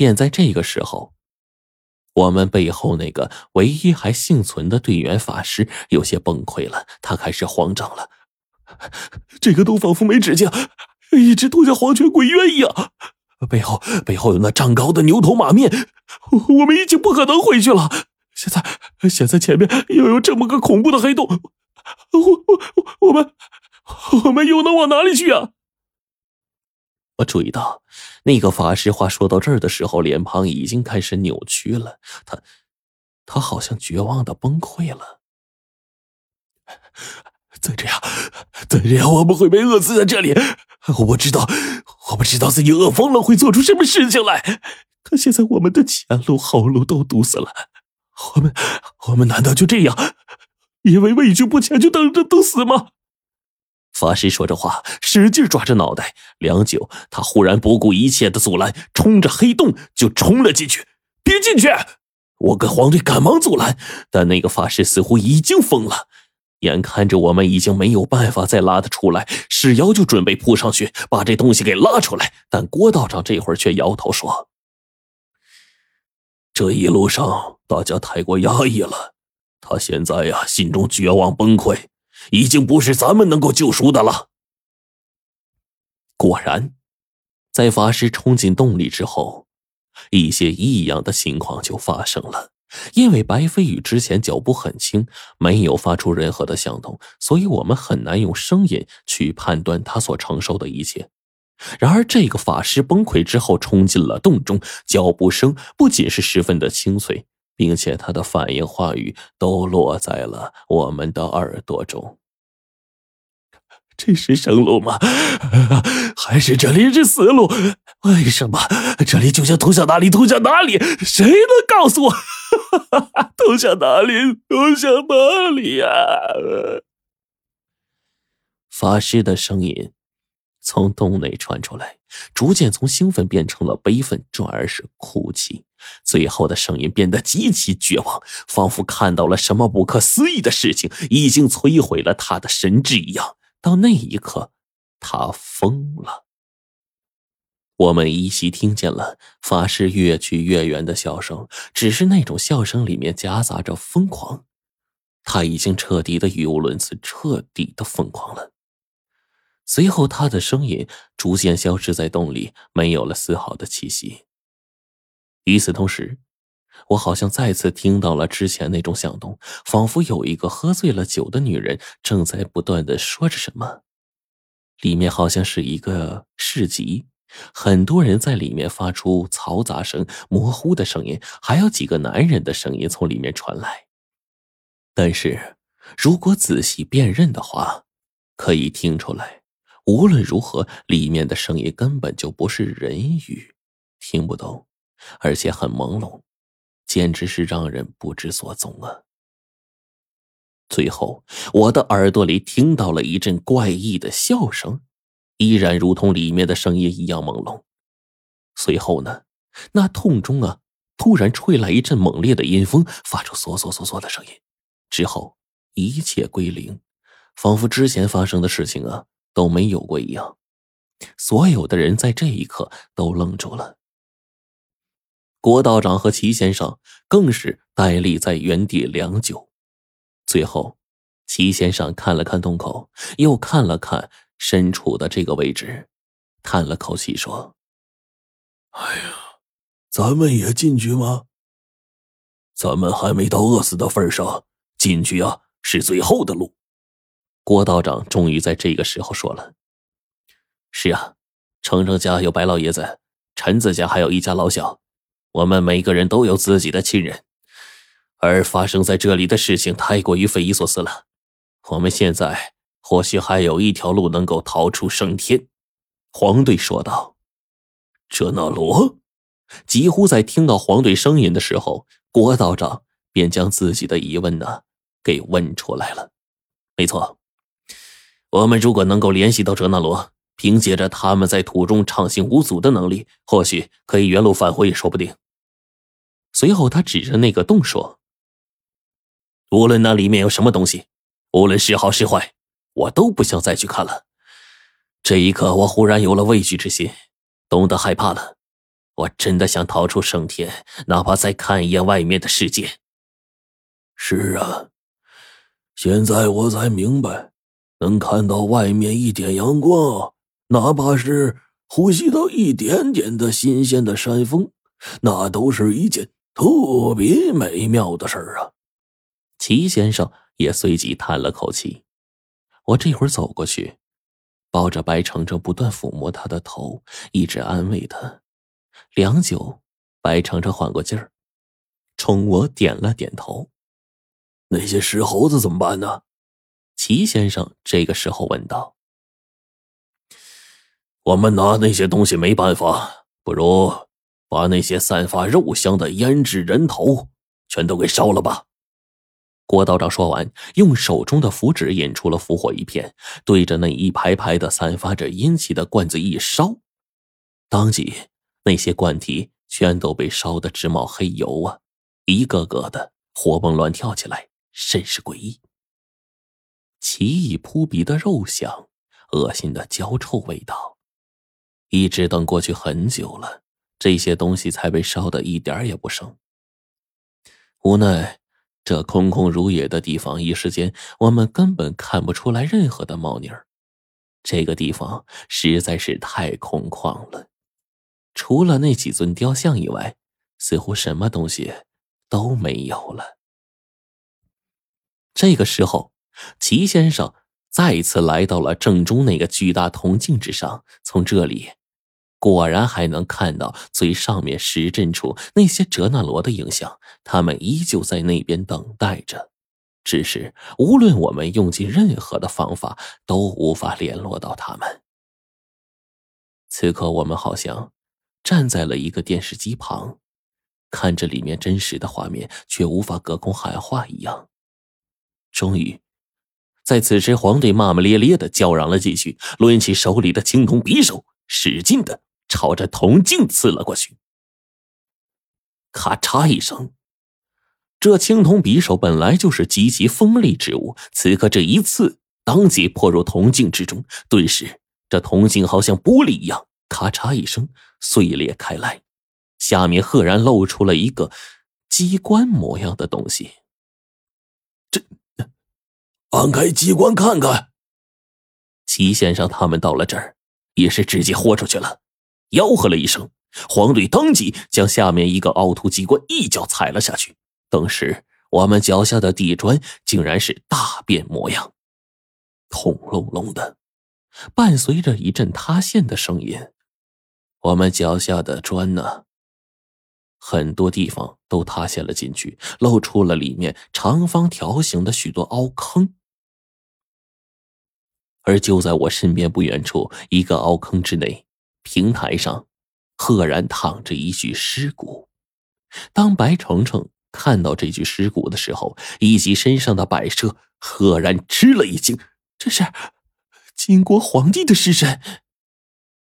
便在这个时候，我们背后那个唯一还幸存的队员法师有些崩溃了，他开始慌张了。这个洞仿佛没指甲，一直都像黄泉鬼渊一样。背后背后有那丈高的牛头马面，我们已经不可能回去了。现在现在前面又有这么个恐怖的黑洞，我我我们我们又能往哪里去啊？我注意到，那个法师话说到这儿的时候，脸庞已经开始扭曲了。他他好像绝望的崩溃了。再这样，再这样，我们会被饿死在这里。我知道，我不知道自己饿疯了会做出什么事情来。可现在我们的前路后路都堵死了，我们，我们难道就这样，因为畏惧不前就等着等死吗？法师说着话，使劲抓着脑袋。良久，他忽然不顾一切的阻拦，冲着黑洞就冲了进去。别进去！我跟黄队赶忙阻拦，但那个法师似乎已经疯了。眼看着我们已经没有办法再拉他出来，史瑶就准备扑上去把这东西给拉出来，但郭道长这会儿却摇头说：“这一路上大家太过压抑了，他现在呀心中绝望崩溃，已经不是咱们能够救赎的了。”果然，在法师冲进洞里之后，一些异样的情况就发生了。因为白飞宇之前脚步很轻，没有发出任何的响动，所以我们很难用声音去判断他所承受的一切。然而，这个法师崩溃之后冲进了洞中，脚步声不仅是十分的清脆，并且他的反应话语都落在了我们的耳朵中。这是生路吗？还是这里是死路？为什么这里就像通向哪里？通向哪里？谁能告诉我？通向哪里？通向哪里呀？法师的声音从洞内传出来，逐渐从兴奋变成了悲愤，转而是哭泣，最后的声音变得极其绝望，仿佛看到了什么不可思议的事情，已经摧毁了他的神智一样。到那一刻，他疯了。我们依稀听见了法师越去越远的笑声，只是那种笑声里面夹杂着疯狂。他已经彻底的语无伦次，彻底的疯狂了。随后，他的声音逐渐消失在洞里，没有了丝毫的气息。与此同时，我好像再次听到了之前那种响动，仿佛有一个喝醉了酒的女人正在不断的说着什么。里面好像是一个市集。很多人在里面发出嘈杂声、模糊的声音，还有几个男人的声音从里面传来。但是，如果仔细辨认的话，可以听出来，无论如何，里面的声音根本就不是人语，听不懂，而且很朦胧，简直是让人不知所踪啊！最后，我的耳朵里听到了一阵怪异的笑声。依然如同里面的声音一样朦胧。随后呢，那洞中啊，突然吹来一阵猛烈的阴风，发出嗦嗦嗦嗦的声音。之后一切归零，仿佛之前发生的事情啊都没有过一样。所有的人在这一刻都愣住了。郭道长和齐先生更是呆立在原地良久。最后，齐先生看了看洞口，又看了看。身处的这个位置，叹了口气说：“哎呀，咱们也进去吗？咱们还没到饿死的份上，进去啊是最后的路。”郭道长终于在这个时候说了：“是啊，程程家有白老爷子，陈子家还有一家老小，我们每个人都有自己的亲人，而发生在这里的事情太过于匪夷所思了。我们现在。”或许还有一条路能够逃出升天，黄队说道。哲那罗几乎在听到黄队声音的时候，郭道长便将自己的疑问呢给问出来了。没错，我们如果能够联系到哲那罗，凭借着他们在土中畅行无阻的能力，或许可以原路返回也说不定。随后，他指着那个洞说：“无论那里面有什么东西，无论是好是坏。”我都不想再去看了。这一刻，我忽然有了畏惧之心，懂得害怕了。我真的想逃出升天，哪怕再看一眼外面的世界。是啊，现在我才明白，能看到外面一点阳光，哪怕是呼吸到一点点的新鲜的山风，那都是一件特别美妙的事儿啊。齐先生也随即叹了口气。我这会儿走过去，抱着白程程，不断抚摸他的头，一直安慰他。良久，白程程缓过劲儿，冲我点了点头。那些石猴子怎么办呢？齐先生这个时候问道。我们拿那些东西没办法，不如把那些散发肉香的胭脂人头全都给烧了吧。郭道长说完，用手中的符纸引出了符火一片，对着那一排排的散发着阴气的罐子一烧，当即那些罐体全都被烧得直冒黑油啊！一个个的活蹦乱跳起来。甚是诡异，奇异扑鼻的肉香，恶心的焦臭味道，一直等过去很久了，这些东西才被烧的一点也不剩。无奈，这空空如也的地方，一时间我们根本看不出来任何的猫腻儿。这个地方实在是太空旷了，除了那几尊雕像以外，似乎什么东西都没有了。这个时候，齐先生再次来到了正中那个巨大铜镜之上。从这里，果然还能看到最上面石阵处那些哲那罗的影像。他们依旧在那边等待着，只是无论我们用尽任何的方法，都无法联络到他们。此刻，我们好像站在了一个电视机旁，看着里面真实的画面，却无法隔空喊话一样。终于，在此时，黄队骂骂咧咧的叫嚷了几句，抡起手里的青铜匕首，使劲的朝着铜镜刺了过去。咔嚓一声，这青铜匕首本来就是极其锋利之物，此刻这一刺，当即破入铜镜之中，顿时这铜镜好像玻璃一样，咔嚓一声碎裂开来，下面赫然露出了一个机关模样的东西。按开机关看看。齐先生他们到了这儿，也是直接豁出去了，吆喝了一声，黄队当即将下面一个凹凸机关一脚踩了下去。当时，我们脚下的地砖竟然是大变模样，轰隆隆的，伴随着一阵塌陷的声音，我们脚下的砖呢，很多地方都塌陷了进去，露出了里面长方条形的许多凹坑。而就在我身边不远处，一个凹坑之内，平台上赫然躺着一具尸骨。当白程程看到这具尸骨的时候，以及身上的摆设，赫然吃了一惊：“这是金国皇帝的尸身！”